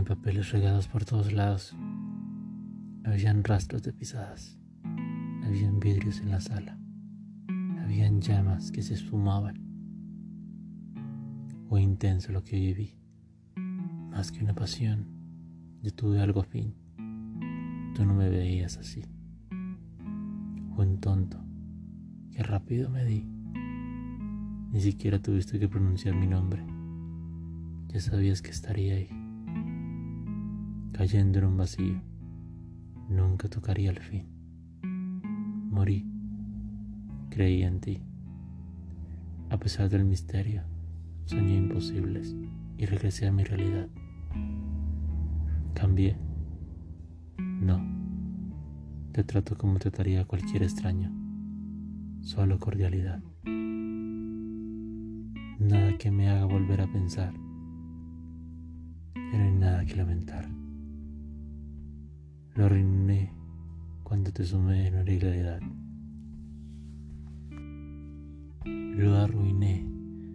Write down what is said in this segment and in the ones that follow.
papeles regados por todos lados. Habían rastros de pisadas. Habían vidrios en la sala. Habían llamas que se esfumaban. Fue intenso lo que viví. Más que una pasión, yo tuve algo fin. Tú no me veías así. Fue un tonto. Qué rápido me di. Ni siquiera tuviste que pronunciar mi nombre. Ya sabías que estaría ahí, cayendo en un vacío. Nunca tocaría el fin. Morí. Creí en ti. A pesar del misterio, soñé imposibles y regresé a mi realidad. Cambié. No. Te trato como trataría a cualquier extraño. Solo cordialidad. Nada que me haga volver a pensar no hay nada que lamentar. Lo arruiné cuando te sumé en una ilegalidad. Lo arruiné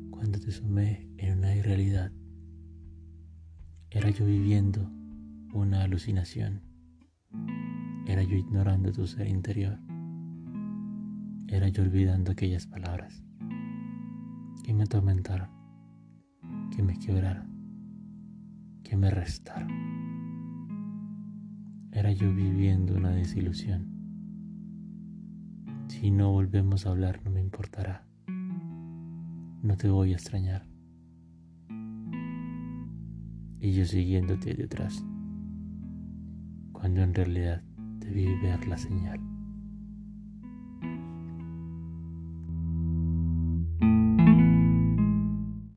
cuando te sumé en una irrealidad. Era yo viviendo una alucinación. Era yo ignorando tu ser interior. Era yo olvidando aquellas palabras que me atormentaron, que me quebraron que me restaron. Era yo viviendo una desilusión. Si no volvemos a hablar no me importará. No te voy a extrañar. Y yo siguiéndote detrás, cuando en realidad debí ver la señal.